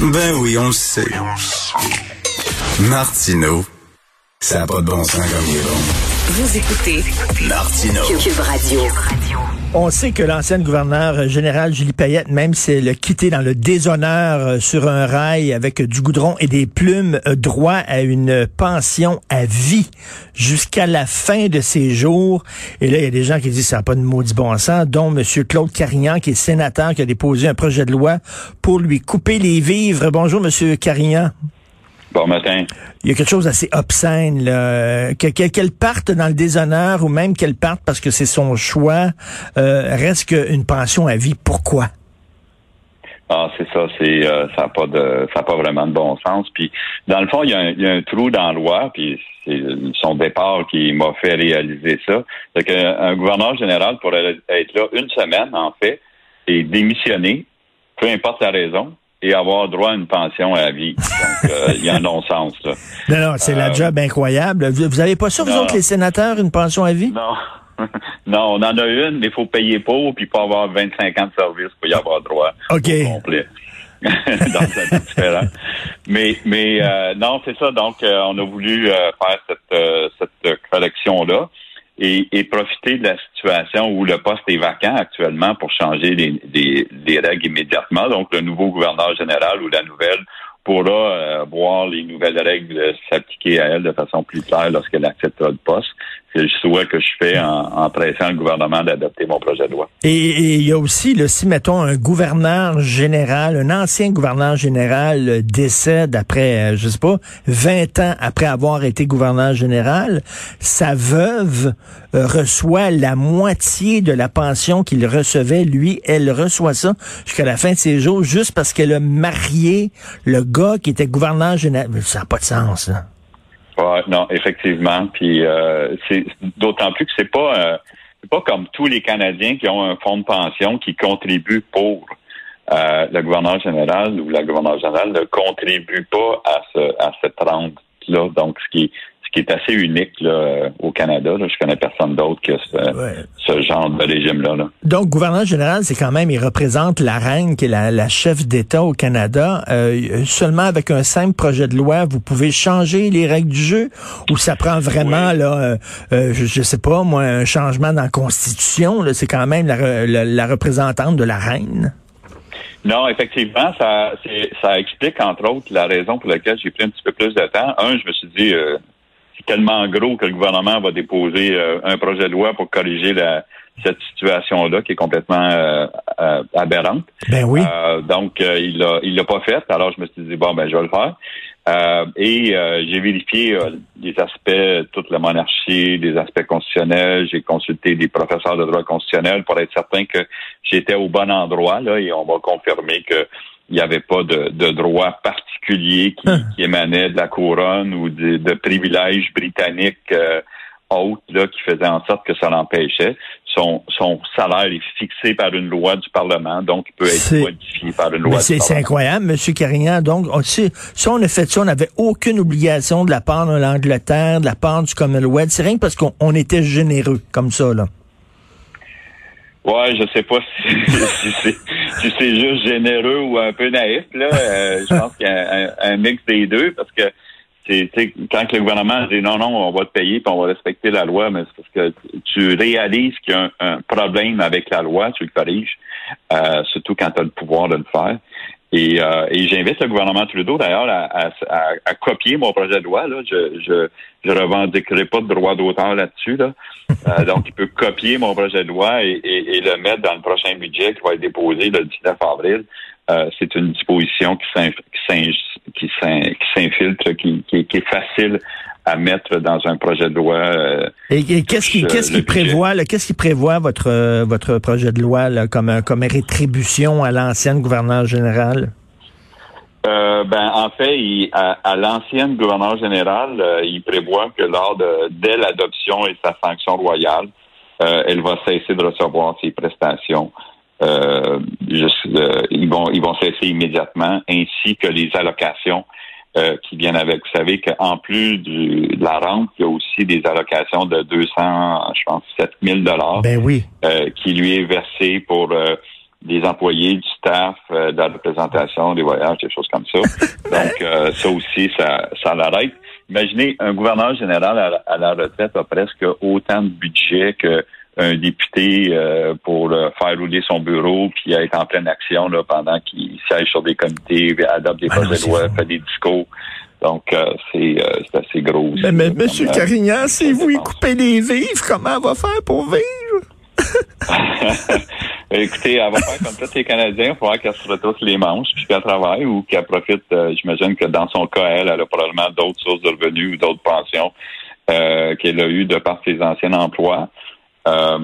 Ben oui, on le sait. Martino, ça n'a pas de bon sens comme il est bon. Vous écoutez Martino. Cube Radio. On sait que l'ancienne gouverneure générale Julie Payette, même si elle a quitté dans le déshonneur euh, sur un rail avec du goudron et des plumes, droit à une pension à vie jusqu'à la fin de ses jours. Et là, il y a des gens qui disent ça n'a pas de maudit bon sens, dont M. Claude Carignan, qui est sénateur, qui a déposé un projet de loi pour lui couper les vivres. Bonjour, M. Carignan. Bon matin. Il y a quelque chose d'assez obscène, là. Que, que- qu'elle parte dans le déshonneur ou même qu'elle parte parce que c'est son choix, euh, reste qu'une pension à vie. Pourquoi? Ah, c'est ça, c'est euh, ça n'a pas de ça a pas vraiment de bon sens. Puis dans le fond, il y a un, il y a un trou dans la loi, puis c'est son départ qui m'a fait réaliser ça. C'est qu'un gouverneur général pourrait être là une semaine, en fait, et démissionner, peu importe la raison, et avoir droit à une pension à vie. Donc, euh, il y a un non-sens, là. Non, non, c'est la Euh, job incroyable. Vous, vous avez pas ça, vous non. autres, les sénateurs, une pension à vie? Non. non, on en a une, mais il faut payer pour, puis pas avoir 25 ans de service pour y avoir droit OK. au complet. Donc, c'est différent. Mais, mais euh, non, c'est ça. Donc, euh, on a voulu euh, faire cette, euh, cette collection-là et, et profiter de la situation où le poste est vacant actuellement pour changer les, les, les règles immédiatement. Donc, le nouveau gouverneur général ou la nouvelle pourra euh, voir les nouvelles règles s'appliquer à elle de façon plus claire lorsqu'elle acceptera le poste. C'est le que je fais en, pressant le gouvernement d'adopter mon projet de loi. Et il y a aussi, là, si, mettons, un gouverneur général, un ancien gouverneur général décède après, euh, je sais pas, 20 ans après avoir été gouverneur général, sa veuve euh, reçoit la moitié de la pension qu'il recevait. Lui, elle reçoit ça jusqu'à la fin de ses jours, juste parce qu'elle a marié le gars qui était gouverneur général. Ça n'a pas de sens, là. Non, effectivement. Puis euh, c'est d'autant plus que c'est pas euh, c'est pas comme tous les Canadiens qui ont un fonds de pension qui contribue pour euh, le gouverneur général ou la gouverneure générale ne contribue pas à ce à cette rente là. Donc ce qui ce qui est assez unique là, au Canada. Là. Je connais personne d'autre que ce, Ouais. ce genre de régime là. Donc, gouverneur général, c'est quand même, il représente la reine qui est la, la chef d'État au Canada. Euh, seulement avec un simple projet de loi, vous pouvez changer les règles du jeu ou ça prend vraiment, là, euh, euh, je, je sais pas, moi, un changement dans la Constitution. C'est quand même la, la- la représentante de la reine? Non, effectivement, ça, ça explique entre autres la raison pour laquelle j'ai pris un petit peu plus de temps. Un, je me suis dit, euh, tellement gros que le gouvernement va déposer euh, un projet de loi pour corriger la, cette situation-là qui est complètement euh, euh, aberrante. Ben oui. Euh, donc, euh, il l'a il l'a pas fait. Alors, je me suis dit, bon, ben, je vais le faire. Euh, et euh, j'ai vérifié euh, les aspects, toute la monarchie, des aspects constitutionnels. J'ai consulté des professeurs de droit constitutionnel pour être certain que j'étais au bon endroit. Là, et on m'a confirmé que il n'y avait pas de, de droit particulier qui, Hein. qui émanait de la couronne ou de, de privilèges britanniques euh, autres là, qui faisaient en sorte que ça l'empêchait. Son, son salaire est fixé par une loi du Parlement, donc il peut être modifié par une loi c'est incroyable, Monsieur Carignan. Donc, on, si, si on a fait ça, on n'avait aucune obligation de la part de l'Angleterre, de la part du Commonwealth. C'est rien que parce qu'on on était généreux, comme ça, là. Ouais, je sais pas si, c'est si c'est juste généreux ou un peu naïf là. Euh, je pense qu'il y a un, un mix des deux parce que c'est quand le gouvernement dit non non on va te payer puis on va respecter la loi, mais c'est parce que tu réalises qu'il y a un, un problème avec la loi, tu le corriges, euh, surtout quand tu as le pouvoir de le faire. Et, euh, et j'invite le gouvernement Trudeau d'ailleurs à, à, à- copier mon projet de loi. Là. Je, je, je revendiquerai pas de droit d'auteur là-dessus. Là. Euh, donc, il peut copier mon projet de loi et, et- et le mettre dans le prochain budget qui va être déposé le 19 avril. Euh, c'est une disposition qui s'infiltre, qui, qui, qui est facile à mettre dans un projet de loi. euh, Et, et qu'est-ce qui, qu'est-ce le qui prévoit, qu'est-ce qui prévoit votre euh, votre projet de loi là, comme euh, comme rétribution à l'ancienne gouverneure générale? Euh, ben, en fait, il- à, à l'ancienne gouverneure générale, euh, il prévoit que lors de dès l'adoption et sa sanction royale, euh, elle va cesser de recevoir ses prestations. Juste, ils vont ils vont cesser immédiatement, ainsi que les allocations euh, qui viennent avec. Vous savez qu'en plus du- de la rente, il y a aussi des allocations de 200, je pense, 7 000 dollars Ben oui. euh, qui lui est versé pour euh, des employés, du staff, de la représentation, des voyages, des choses comme ça. Donc, ça aussi, ça, ça l'arrête. Imaginez, un gouverneur général à la retraite a presque autant de budget que un député euh, pour faire rouler son bureau puis être en pleine action là, pendant qu'il siège sur des comités, adopte des projets de loi, fait des discours. Donc, euh, c'est euh, assez gros. mais, mais M. Carignan, si vous y coupez les vivres, comment elle va faire pour vivre? Écoutez, elle va faire comme tous les Canadiens, il faudra qu'elle se retrousse les manches puis qu'elle travaille ou qu'elle profite. J'imagine que dans son cas, elle, elle a probablement d'autres sources de revenus ou d'autres pensions qu'elle a eues de par ses anciens emplois. Euh,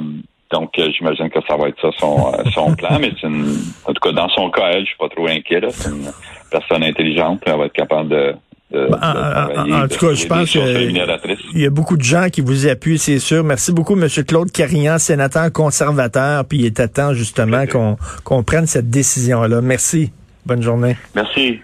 donc, euh, j'imagine que ça va être ça son, euh, son plan, mais c'est une, en tout cas, dans son cas, elle, je suis pas trop inquiet. C'est une personne intelligente, elle va être capable de, de, bah, en, tout cas, je pense qu'il y a beaucoup de gens qui vous appuient, c'est sûr. Merci beaucoup, M. Claude Carignan, sénateur conservateur, puis il est à temps justement qu'on qu'on prenne cette décision-là. Merci. Bonne journée. Merci.